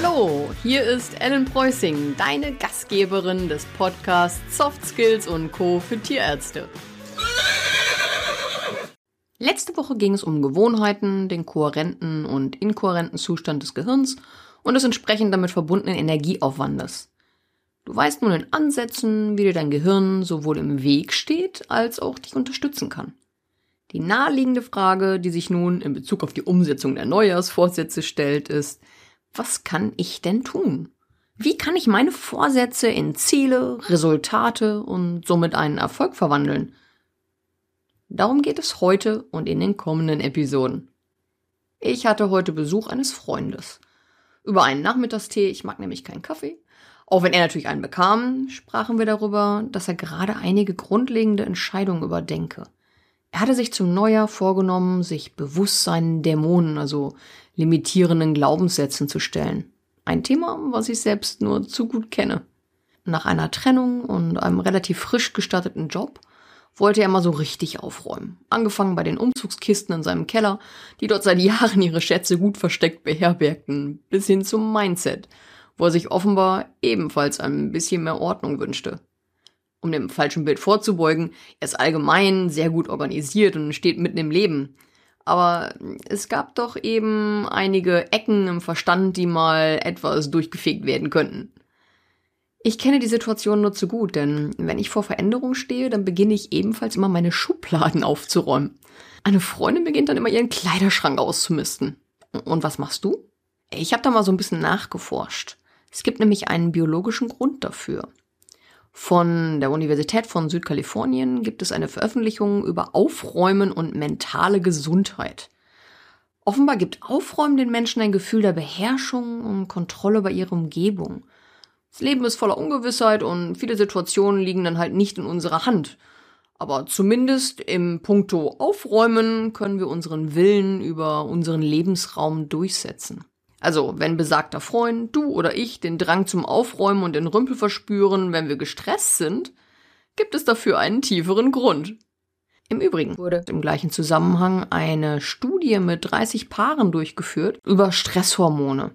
Hallo, hier ist Ellen Preußing, deine Gastgeberin des Podcasts Soft Skills und Co. für Tierärzte. Letzte Woche ging es um Gewohnheiten, den kohärenten und inkohärenten Zustand des Gehirns und des entsprechend damit verbundenen Energieaufwandes. Du weißt nun in Ansätzen, wie dir dein Gehirn sowohl im Weg steht, als auch dich unterstützen kann. Die naheliegende Frage, die sich nun in Bezug auf die Umsetzung der Neujahrsvorsätze stellt, ist, was kann ich denn tun? Wie kann ich meine Vorsätze in Ziele, Resultate und somit einen Erfolg verwandeln? Darum geht es heute und in den kommenden Episoden. Ich hatte heute Besuch eines Freundes. Über einen Nachmittagstee, ich mag nämlich keinen Kaffee. Auch wenn er natürlich einen bekam, sprachen wir darüber, dass er gerade einige grundlegende Entscheidungen überdenke. Er hatte sich zum Neujahr vorgenommen, sich bewusst seinen Dämonen, also limitierenden Glaubenssätzen zu stellen. Ein Thema, was ich selbst nur zu gut kenne. Nach einer Trennung und einem relativ frisch gestarteten Job wollte er mal so richtig aufräumen. Angefangen bei den Umzugskisten in seinem Keller, die dort seit Jahren ihre Schätze gut versteckt beherbergten, bis hin zum Mindset, wo er sich offenbar ebenfalls ein bisschen mehr Ordnung wünschte. Um dem falschen Bild vorzubeugen, er ist allgemein sehr gut organisiert und steht mitten im Leben. Aber es gab doch eben einige Ecken im Verstand, die mal etwas durchgefegt werden könnten. Ich kenne die Situation nur zu gut, denn wenn ich vor Veränderung stehe, dann beginne ich ebenfalls immer meine Schubladen aufzuräumen. Eine Freundin beginnt dann immer ihren Kleiderschrank auszumisten. Und was machst du? Ich habe da mal so ein bisschen nachgeforscht. Es gibt nämlich einen biologischen Grund dafür. Von der Universität von Südkalifornien gibt es eine Veröffentlichung über Aufräumen und mentale Gesundheit. Offenbar gibt Aufräumen den Menschen ein Gefühl der Beherrschung und Kontrolle über ihre Umgebung. Das Leben ist voller Ungewissheit und viele Situationen liegen dann halt nicht in unserer Hand. Aber zumindest im Punkto Aufräumen können wir unseren Willen über unseren Lebensraum durchsetzen. Also, wenn besagter Freund, du oder ich den Drang zum Aufräumen und den Rümpel verspüren, wenn wir gestresst sind, gibt es dafür einen tieferen Grund. Im Übrigen wurde im gleichen Zusammenhang eine Studie mit 30 Paaren durchgeführt über Stresshormone.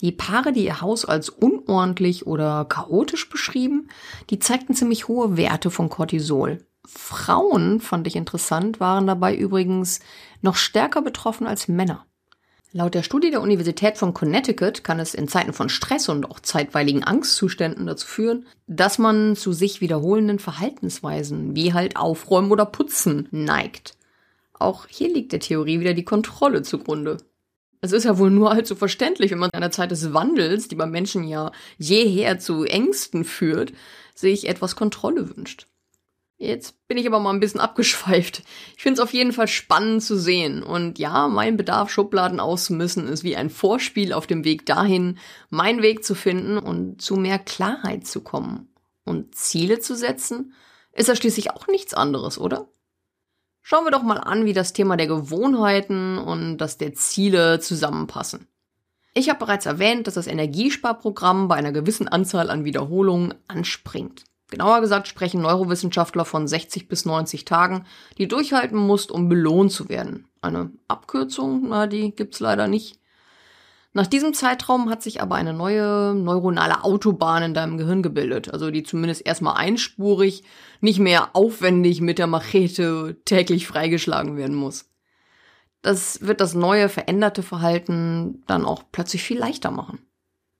Die Paare, die ihr Haus als unordentlich oder chaotisch beschrieben, die zeigten ziemlich hohe Werte von Cortisol. Frauen, fand ich interessant, waren dabei übrigens noch stärker betroffen als Männer. Laut der Studie der Universität von Connecticut kann es in Zeiten von Stress und auch zeitweiligen Angstzuständen dazu führen, dass man zu sich wiederholenden Verhaltensweisen wie halt Aufräumen oder Putzen neigt. Auch hier liegt der Theorie wieder die Kontrolle zugrunde. Es ist ja wohl nur allzu verständlich, wenn man in einer Zeit des Wandels, die beim Menschen ja jeher zu Ängsten führt, sich etwas Kontrolle wünscht. Jetzt bin ich aber mal ein bisschen abgeschweift. Ich finde es auf jeden Fall spannend zu sehen. Und ja, mein Bedarf, Schubladen auszumüssen, ist wie ein Vorspiel auf dem Weg dahin, meinen Weg zu finden und zu mehr Klarheit zu kommen. Und Ziele zu setzen, ist ja schließlich auch nichts anderes, oder? Schauen wir doch mal an, wie das Thema der Gewohnheiten und das der Ziele zusammenpassen. Ich habe bereits erwähnt, dass das Energiesparprogramm bei einer gewissen Anzahl an Wiederholungen anspringt. Genauer gesagt sprechen Neurowissenschaftler von 60 bis 90 Tagen, die durchhalten musst, um belohnt zu werden. Eine Abkürzung, na, die gibt's leider nicht. Nach diesem Zeitraum hat sich aber eine neue neuronale Autobahn in deinem Gehirn gebildet, also die zumindest erstmal einspurig, nicht mehr aufwendig mit der Machete täglich freigeschlagen werden muss. Das wird das neue, veränderte Verhalten dann auch plötzlich viel leichter machen.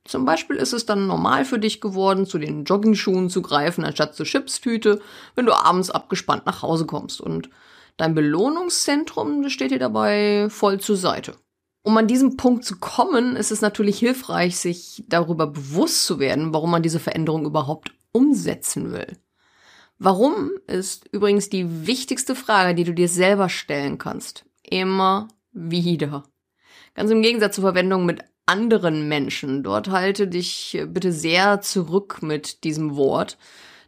Zum Beispiel ist es dann normal für dich geworden, zu den Joggingschuhen zu greifen, anstatt zur Chipstüte, wenn du abends abgespannt nach Hause kommst. Und dein Belohnungszentrum steht dir dabei voll zur Seite. Um an diesem Punkt zu kommen, ist es natürlich hilfreich, sich darüber bewusst zu werden, warum man diese Veränderung überhaupt umsetzen will. Warum ist übrigens die wichtigste Frage, die du dir selber stellen kannst. Immer wieder. Ganz im Gegensatz zur Verwendung mit anderen Menschen. Dort halte dich bitte sehr zurück mit diesem Wort,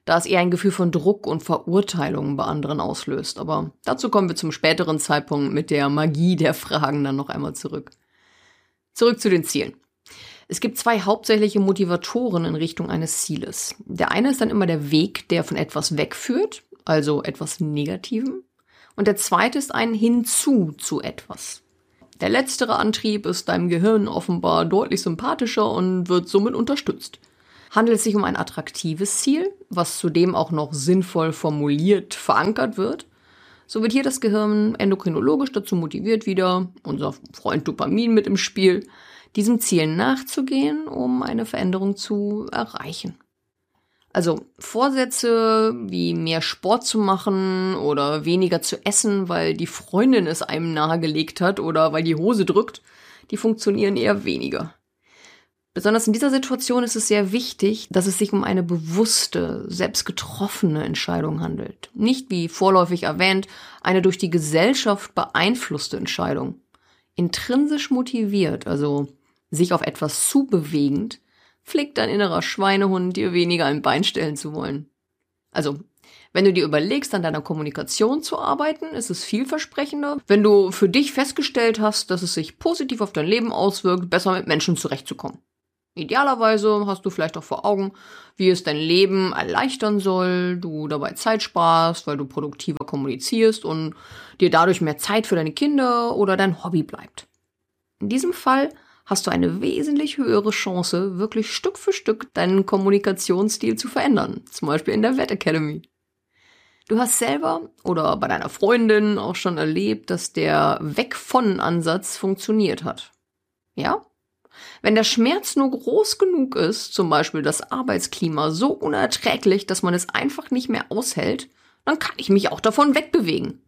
da es eher ein Gefühl von Druck und Verurteilung bei anderen auslöst. Aber dazu kommen wir zum späteren Zeitpunkt mit der Magie der Fragen dann noch einmal zurück. Zurück zu den Zielen. Es gibt zwei hauptsächliche Motivatoren in Richtung eines Zieles. Der eine ist dann immer der Weg, der von etwas wegführt, also etwas Negativem. Und der zweite ist ein Hinzu zu etwas. Der letztere Antrieb ist deinem Gehirn offenbar deutlich sympathischer und wird somit unterstützt. Handelt es sich um ein attraktives Ziel, was zudem auch noch sinnvoll formuliert verankert wird, so wird hier das Gehirn endokrinologisch dazu motiviert, wieder unser Freund Dopamin mit im Spiel, diesem Ziel nachzugehen, um eine Veränderung zu erreichen. Also Vorsätze wie mehr Sport zu machen oder weniger zu essen, weil die Freundin es einem nahegelegt hat oder weil die Hose drückt, die funktionieren eher weniger. Besonders in dieser Situation ist es sehr wichtig, dass es sich um eine bewusste, selbst getroffene Entscheidung handelt. Nicht, wie vorläufig erwähnt, eine durch die Gesellschaft beeinflusste Entscheidung. Intrinsisch motiviert, also sich auf etwas zubewegend, pflegt dein innerer Schweinehund, dir weniger ein Bein stellen zu wollen. Also, wenn du dir überlegst, an deiner Kommunikation zu arbeiten, ist es vielversprechender, wenn du für dich festgestellt hast, dass es sich positiv auf dein Leben auswirkt, besser mit Menschen zurechtzukommen. Idealerweise hast du vielleicht auch vor Augen, wie es dein Leben erleichtern soll, du dabei Zeit sparst, weil du produktiver kommunizierst und dir dadurch mehr Zeit für deine Kinder oder dein Hobby bleibt. In diesem Fall hast du eine wesentlich höhere Chance, wirklich Stück für Stück deinen Kommunikationsstil zu verändern, zum Beispiel in der Wet Academy. Du hast selber oder bei deiner Freundin auch schon erlebt, dass der Weg von Ansatz funktioniert hat. Ja? Wenn der Schmerz nur groß genug ist, zum Beispiel das Arbeitsklima so unerträglich, dass man es einfach nicht mehr aushält, dann kann ich mich auch davon wegbewegen.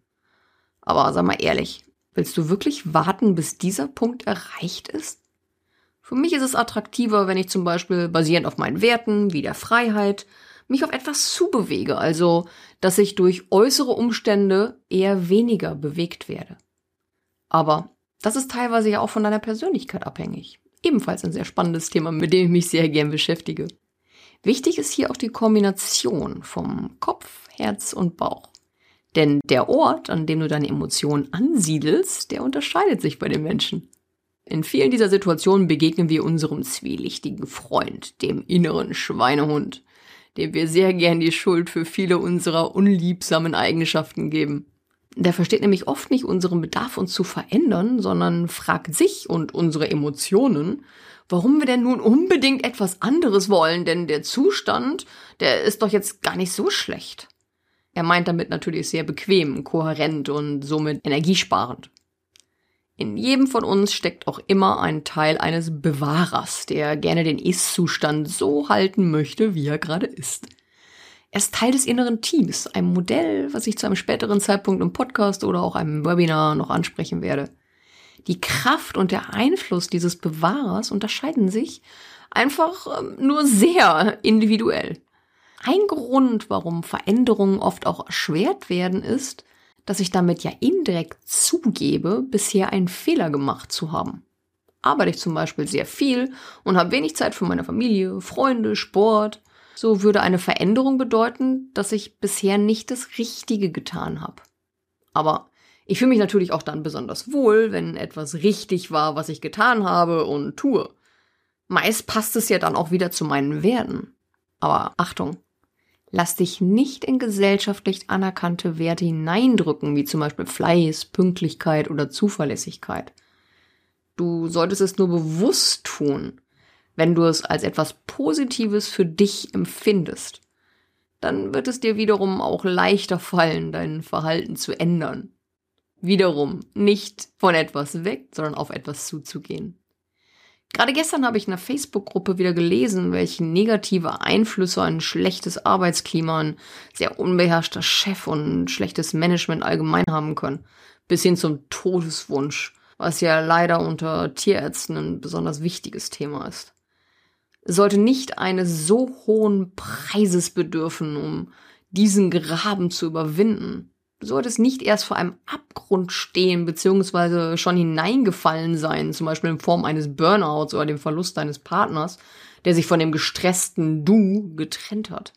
Aber sag mal ehrlich, willst du wirklich warten, bis dieser Punkt erreicht ist? Für mich ist es attraktiver, wenn ich zum Beispiel basierend auf meinen Werten wie der Freiheit mich auf etwas zubewege, also dass ich durch äußere Umstände eher weniger bewegt werde. Aber das ist teilweise ja auch von deiner Persönlichkeit abhängig. Ebenfalls ein sehr spannendes Thema, mit dem ich mich sehr gern beschäftige. Wichtig ist hier auch die Kombination vom Kopf, Herz und Bauch. Denn der Ort, an dem du deine Emotionen ansiedelst, der unterscheidet sich bei den Menschen. In vielen dieser Situationen begegnen wir unserem zwielichtigen Freund, dem inneren Schweinehund, dem wir sehr gern die Schuld für viele unserer unliebsamen Eigenschaften geben. Der versteht nämlich oft nicht unseren Bedarf, uns zu verändern, sondern fragt sich und unsere Emotionen, warum wir denn nun unbedingt etwas anderes wollen, denn der Zustand, der ist doch jetzt gar nicht so schlecht. Er meint damit natürlich sehr bequem, kohärent und somit energiesparend. In jedem von uns steckt auch immer ein Teil eines Bewahrers, der gerne den Ist-Zustand so halten möchte, wie er gerade ist. Er ist Teil des inneren Teams, ein Modell, was ich zu einem späteren Zeitpunkt im Podcast oder auch einem Webinar noch ansprechen werde. Die Kraft und der Einfluss dieses Bewahrers unterscheiden sich einfach ähm, nur sehr individuell. Ein Grund, warum Veränderungen oft auch erschwert werden, ist, dass ich damit ja indirekt zugebe, bisher einen Fehler gemacht zu haben. Arbeite ich zum Beispiel sehr viel und habe wenig Zeit für meine Familie, Freunde, Sport, so würde eine Veränderung bedeuten, dass ich bisher nicht das Richtige getan habe. Aber ich fühle mich natürlich auch dann besonders wohl, wenn etwas richtig war, was ich getan habe und tue. Meist passt es ja dann auch wieder zu meinen Werten. Aber Achtung, lass dich nicht in gesellschaftlich anerkannte Werte hineindrücken, wie zum Beispiel Fleiß, Pünktlichkeit oder Zuverlässigkeit. Du solltest es nur bewusst tun wenn du es als etwas Positives für dich empfindest, dann wird es dir wiederum auch leichter fallen, dein Verhalten zu ändern. Wiederum nicht von etwas weg, sondern auf etwas zuzugehen. Gerade gestern habe ich in einer Facebook-Gruppe wieder gelesen, welche negative Einflüsse ein schlechtes Arbeitsklima, ein sehr unbeherrschter Chef und ein schlechtes Management allgemein haben können. Bis hin zum Todeswunsch, was ja leider unter Tierärzten ein besonders wichtiges Thema ist sollte nicht eines so hohen Preises bedürfen, um diesen Graben zu überwinden. Du solltest nicht erst vor einem Abgrund stehen bzw. schon hineingefallen sein, zum Beispiel in Form eines Burnouts oder dem Verlust deines Partners, der sich von dem gestressten Du getrennt hat.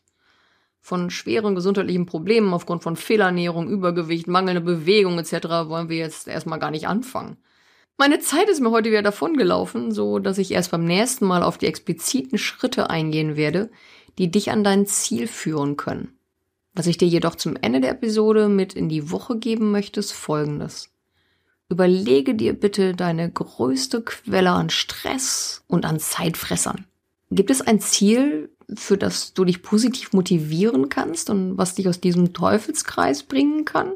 Von schweren gesundheitlichen Problemen aufgrund von Fehlernährung, Übergewicht, mangelnder Bewegung etc. wollen wir jetzt erstmal gar nicht anfangen. Meine Zeit ist mir heute wieder davongelaufen, so dass ich erst beim nächsten Mal auf die expliziten Schritte eingehen werde, die dich an dein Ziel führen können. Was ich dir jedoch zum Ende der Episode mit in die Woche geben möchte, ist folgendes. Überlege dir bitte deine größte Quelle an Stress und an Zeitfressern. Gibt es ein Ziel, für das du dich positiv motivieren kannst und was dich aus diesem Teufelskreis bringen kann?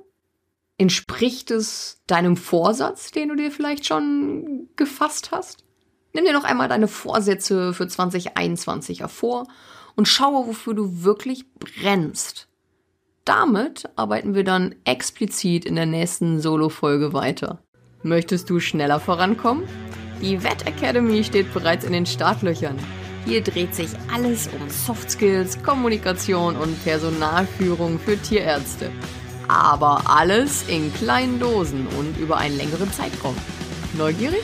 Entspricht es deinem Vorsatz, den du dir vielleicht schon gefasst hast? Nimm dir noch einmal deine Vorsätze für 2021 hervor und schaue, wofür du wirklich brennst. Damit arbeiten wir dann explizit in der nächsten Solo-Folge weiter. Möchtest du schneller vorankommen? Die Vet Academy steht bereits in den Startlöchern. Hier dreht sich alles um Soft Skills, Kommunikation und Personalführung für Tierärzte. Aber alles in kleinen Dosen und über einen längeren Zeitraum. Neugierig?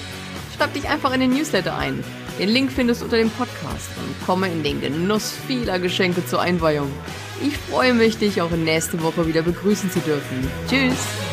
Schreib dich einfach in den Newsletter ein. Den Link findest du unter dem Podcast und komme in den Genuss vieler Geschenke zur Einweihung. Ich freue mich, dich auch nächste Woche wieder begrüßen zu dürfen. Tschüss!